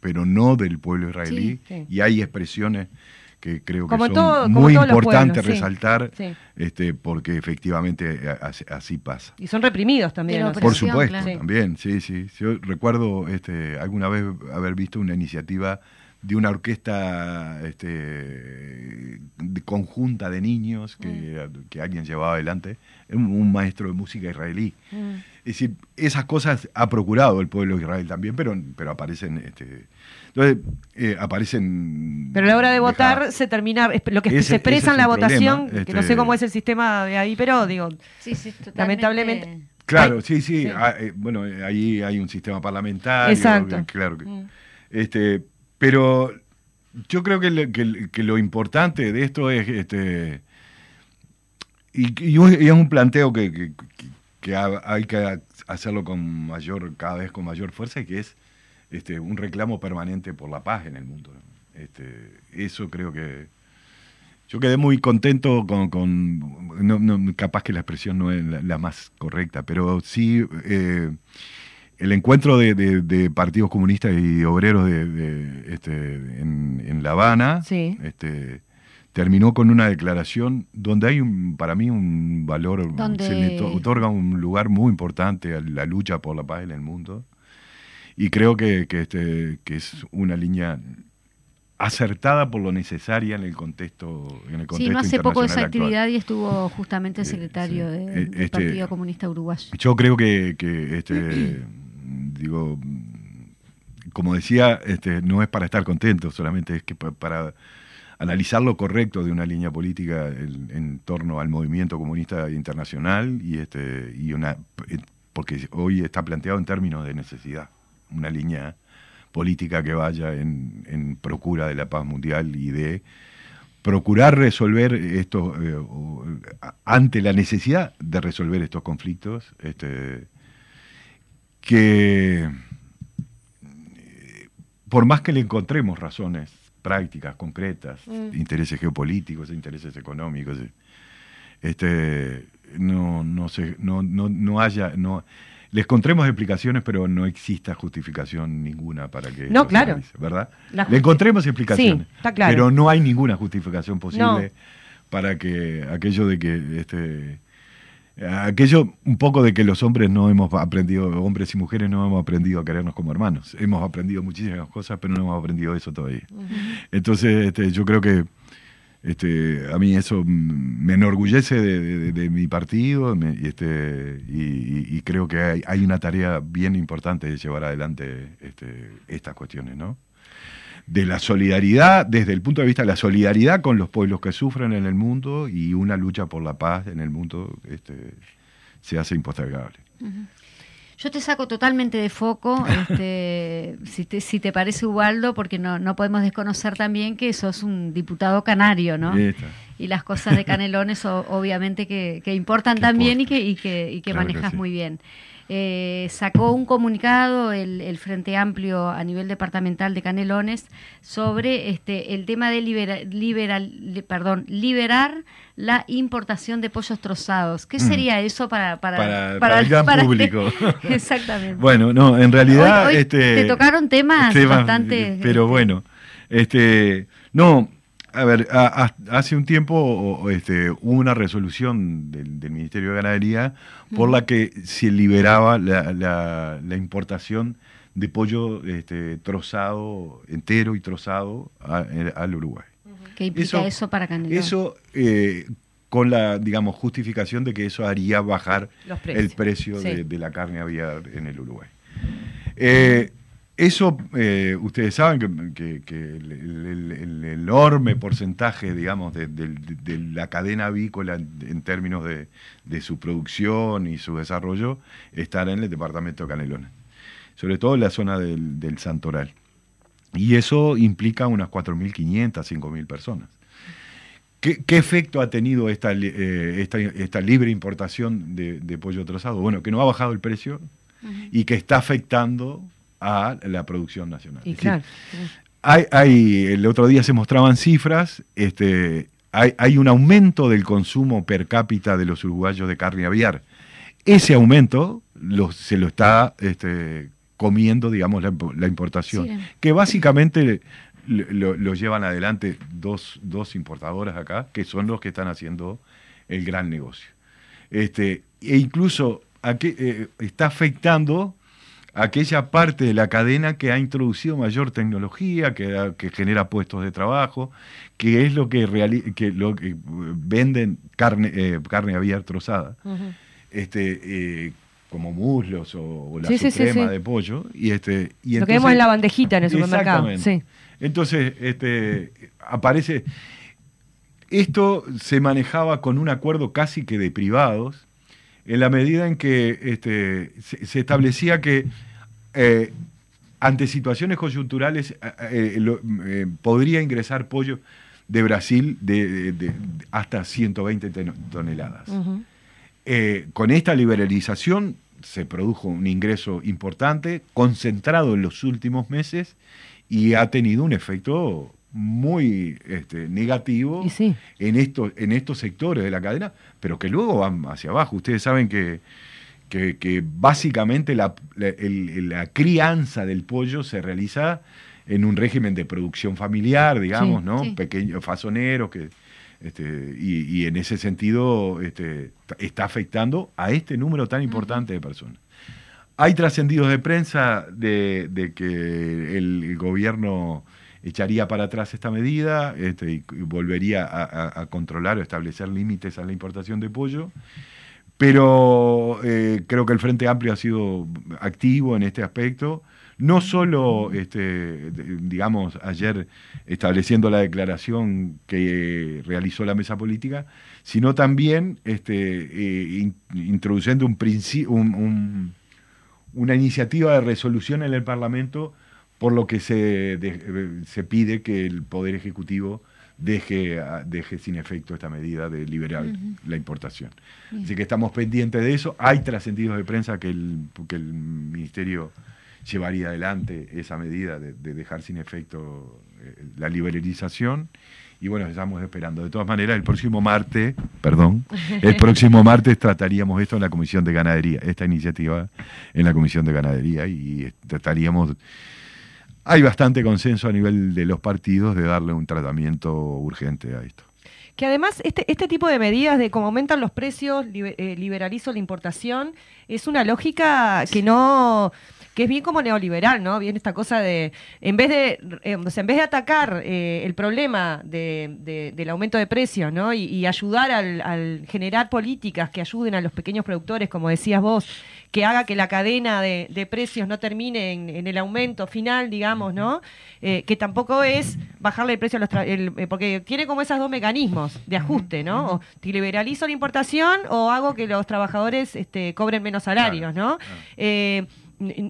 pero no del pueblo israelí, y hay expresiones que creo que son muy importantes resaltar, este, porque efectivamente eh, así, pasa. Y son reprimidos también. Por supuesto, también, sí, sí. Yo recuerdo este, alguna vez haber visto una iniciativa de una orquesta este, conjunta de niños que, mm. que, alguien llevaba adelante, un, un, maestro de música israelí. Mm. Es decir, esas cosas ha procurado el pueblo de Israel también, pero, pero aparecen este, entonces, eh, aparecen. Pero a la hora de votar se termina. Lo que se expresa en la votación, que no sé este cómo es el sistema de ahí, pero digo. Sí, sí, lamentablemente. Claro, sí, sí. Ah, eh, bueno, ahí hay un sistema parlamentario. Exacto. Claro. Mm. Este, pero yo creo que, lo importante de esto es. Este, y, es un planteo que, que hay que hacerlo con mayor, cada vez con mayor fuerza, y que es este, un reclamo permanente por la paz en el mundo. Este, eso creo que... Yo quedé muy contento con... capaz que la expresión no es la, más correcta, pero sí eh, el encuentro de, partidos comunistas y obreros de, este, en, La Habana este, terminó con una declaración donde hay un, para mí un valor, se le otorga un lugar muy importante a la lucha por la paz en el mundo. Y creo que, que, este, que es una línea acertada por lo necesaria en el contexto en el contexto Sí, no hace poco esa actividad y estuvo justamente el secretario del este, Partido Comunista Uruguayo. Yo creo que, que este, digo, como decía, este, no es para estar contento, solamente es que para analizar lo correcto de una línea política en, en torno al movimiento comunista internacional y este y una porque hoy está planteado en términos de necesidad una línea política que vaya en, procura de la paz mundial y de procurar resolver esto eh, ante la necesidad de resolver estos conflictos este, que por más que le encontremos razones prácticas, concretas, mm. intereses geopolíticos, intereses económicos, este, no, no, se, no, no, no haya, no, les encontremos explicaciones, pero no exista justificación ninguna para que. No, claro. ¿Verdad? Le encontremos explicaciones. Pero no hay ninguna justificación posible para que aquello de que. este Aquello un poco de que los hombres no hemos aprendido, hombres y mujeres no hemos aprendido a querernos como hermanos. Hemos aprendido muchísimas cosas, pero no hemos aprendido eso todavía. Entonces, este, yo creo que este, a mí eso me enorgullece de, mi partido este, y, creo que hay, una tarea bien importante de llevar adelante este, estas cuestiones, ¿no? De la solidaridad, desde el punto de vista de la solidaridad con los pueblos que sufren en el mundo y una lucha por la paz en el mundo este, se hace impostergable. Yo te saco totalmente de foco, este, si, te, si te parece Ubaldo, porque no, no podemos desconocer también que sos un diputado canario, ¿no? Y las cosas de Canelones obviamente que, importan también y que, y que, y que manejas muy bien. Eh, sacó un comunicado el, Frente Amplio a nivel departamental de Canelones sobre este, el tema de liberal, perdón, liberar la importación de pollos trozados. ¿Qué mm. sería eso para, para, para, el gran público? exactamente. bueno, no, en realidad... este, te tocaron temas, bastante... Pero bueno, este, no, a ver, hace un tiempo este, hubo una resolución del, Ministerio de Ganadería por la que se liberaba la, importación de pollo este, trozado, entero y trozado al Uruguay. ¿Qué implica eso, para Canadá? Eso, eh, con la, digamos, justificación de que eso haría bajar el precio de, la carne aviar en el Uruguay. Eh, eso, eh, ustedes saben que, el, enorme porcentaje, digamos, de, la cadena avícola en, términos de, su producción y su desarrollo está en el departamento de Canelones, sobre todo en la zona del, Santoral. Y eso implica unas 4.500, 5.000 personas. ¿Qué, qué efecto ha tenido esta, eh, esta, esta libre importación de, de pollo trozado? Bueno, que no ha bajado el precio y que está afectando a la producción nacional. Y decir, hay, hay- el otro día se mostraban cifras, este, hay, hay un aumento del consumo per cápita de los uruguayos de carne aviar. Ese aumento lo- se lo está este, comiendo, digamos, la, impo- la importación, Sí. que básicamente lo, llevan adelante dos, dos importadoras acá, que son los que están haciendo el gran negocio. Este, e incluso eh, está afectando aquella parte de la cadena que ha introducido mayor tecnología, que, genera puestos de trabajo, que es lo que, reali- que, lo que eh, venden carne, eh, carne aviar trozada, este, eh, como muslos o, o la Sí, suprema sí. de pollo. Y este, y Lo que vemos entonces- en la bandejita en el supermercado. Entonces, este, aparece. Esto se manejaba con un acuerdo casi que de privados, en la medida en que este, se, se establecía que eh, ante situaciones coyunturales eh, eh, lo- eh, podría ingresar pollo de Brasil de, de- de- hasta 120 ten- toneladas. Con esta liberalización se produjo un ingreso importante, concentrado en los últimos meses, y ha tenido un efecto muy este, negativo sí. en, estos, en estos sectores de la cadena, pero que luego van hacia abajo. Ustedes saben que, que, que básicamente la, la- el- la crianza del pollo se realiza en un régimen de producción familiar, digamos, Sí, ¿no? sí. Pequeños fasoneros que este, y, y en ese sentido este, está afectando a este número tan importante de personas. Hay trascendidos de prensa de, de que el, el gobierno echaría para atrás esta medida este, y, volvería a, controlar o establecer límites a la importación de pollo. Pero eh, creo que el Frente Amplio ha sido activo en este aspecto, no solo, este, digamos, ayer estableciendo la declaración que realizó la mesa política, sino también este, eh, in- introduciendo un- un- una iniciativa de resolución en el Parlamento por lo que se, de- se pide que el Poder Ejecutivo deje, deje sin efecto esta medida de liberar la importación. Así que estamos pendientes de eso. Hay trascendidos de prensa que el, que el Ministerio llevaría adelante esa medida de, de dejar sin efecto eh, la liberalización. Y bueno, estamos esperando. De todas maneras, el próximo martes, perdón, el próximo martes trataríamos esto en la Comisión de Ganadería, esta iniciativa en la Comisión de Ganadería y trataríamos hay bastante consenso a nivel de los partidos de darle un tratamiento urgente a esto. Que además este, este tipo de medidas de cómo aumentan los precios, libe- eh, liberalizo la importación, es una lógica que no que es bien como neoliberal, ¿no? Bien esta cosa de, en vez de, eh, o sea, en vez de atacar eh, el problema de- de- del aumento de precios, ¿no? Y, y ayudar al, al generar políticas que ayuden a los pequeños productores, como decías vos, que haga que la cadena de, de precios no termine en, en el aumento final, digamos, ¿no? Eh, que tampoco es bajarle el precio a los tra- el- porque tiene como esos dos mecanismos de ajuste, ¿no? O te liberalizo la importación o hago que los trabajadores este, cobren menos salarios, ¿no? N- eh,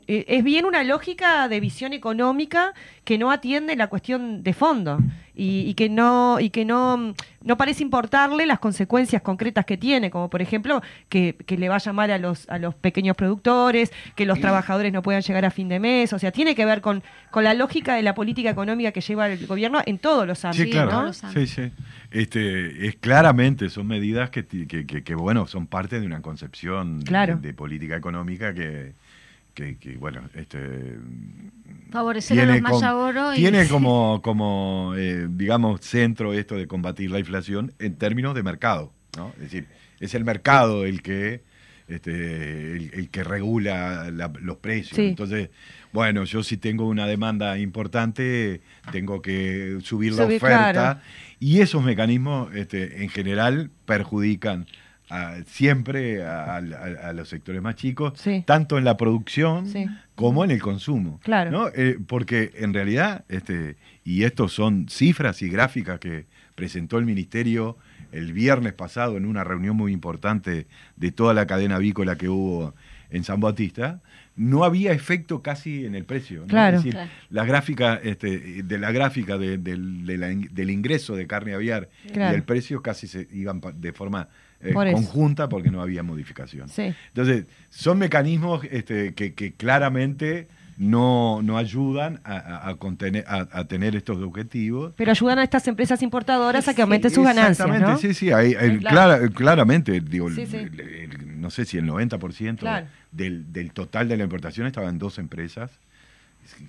es bien una lógica de visión económica que no atiende la cuestión de fondo y, y que no y que no no parece importarle las consecuencias concretas que tiene como por ejemplo que, que le vaya mal a los a los pequeños productores que los trabajadores no puedan llegar a fin de mes o sea tiene que ver con, con la lógica de la política económica que lleva el gobierno en todos los ámbitos claro. ¿no? Sí, sí. Este, es claramente, son medidas que, ti- que, que- que, bueno, son parte de una concepción de, política económica que, que, que, bueno, este, Favorecer a los tiene, y- tiene como, como eh, digamos, centro esto de combatir la inflación en términos de mercado, ¿no? Es decir, es el mercado el que, este, el, el que regula la- los precios. Sí. Entonces, bueno, yo si tengo una demanda importante, tengo que subir la oferta. claro. Y esos mecanismos, este, en general, perjudican a- siempre a, a- a los sectores más chicos, Sí. tanto en la producción Sí. como en el consumo. Claro. ¿no? Eh, porque en realidad, este, y estos son cifras y gráficas que presentó el Ministerio el viernes pasado en una reunión muy importante de toda la cadena avícola que hubo en San Bautista, no había efecto casi en el precio. ¿no? Claro. Es decir, Claro. la gráfica, este, de la gráfica de- del- de la del ingreso de carne aviar Claro. y el precio casi se iban de forma eh, Por conjunta porque no había modificación. Sí. Entonces, son mecanismos este, que, que claramente no, no ayudan a, contener, a, a tener estos objetivos. Pero ayudan a estas empresas importadoras a que aumenten sus ganancias, Exactamente, ¿no? sí, sí, hay- hay- Sí, claro. clara- claramente, digo, el- Sí, sí. el- el- no sé si el 90% Claro. del, del total de la importación estaba en dos empresas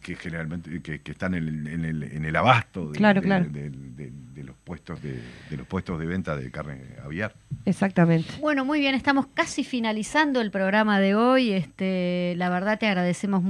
que generalmente que, que están en el, en el, en el abasto de, Claro, de- claro. de- de- de los puestos de, de los puestos de venta de carne aviar. Exactamente. Bueno, muy bien, estamos casi finalizando el programa de hoy. Este, la verdad te agradecemos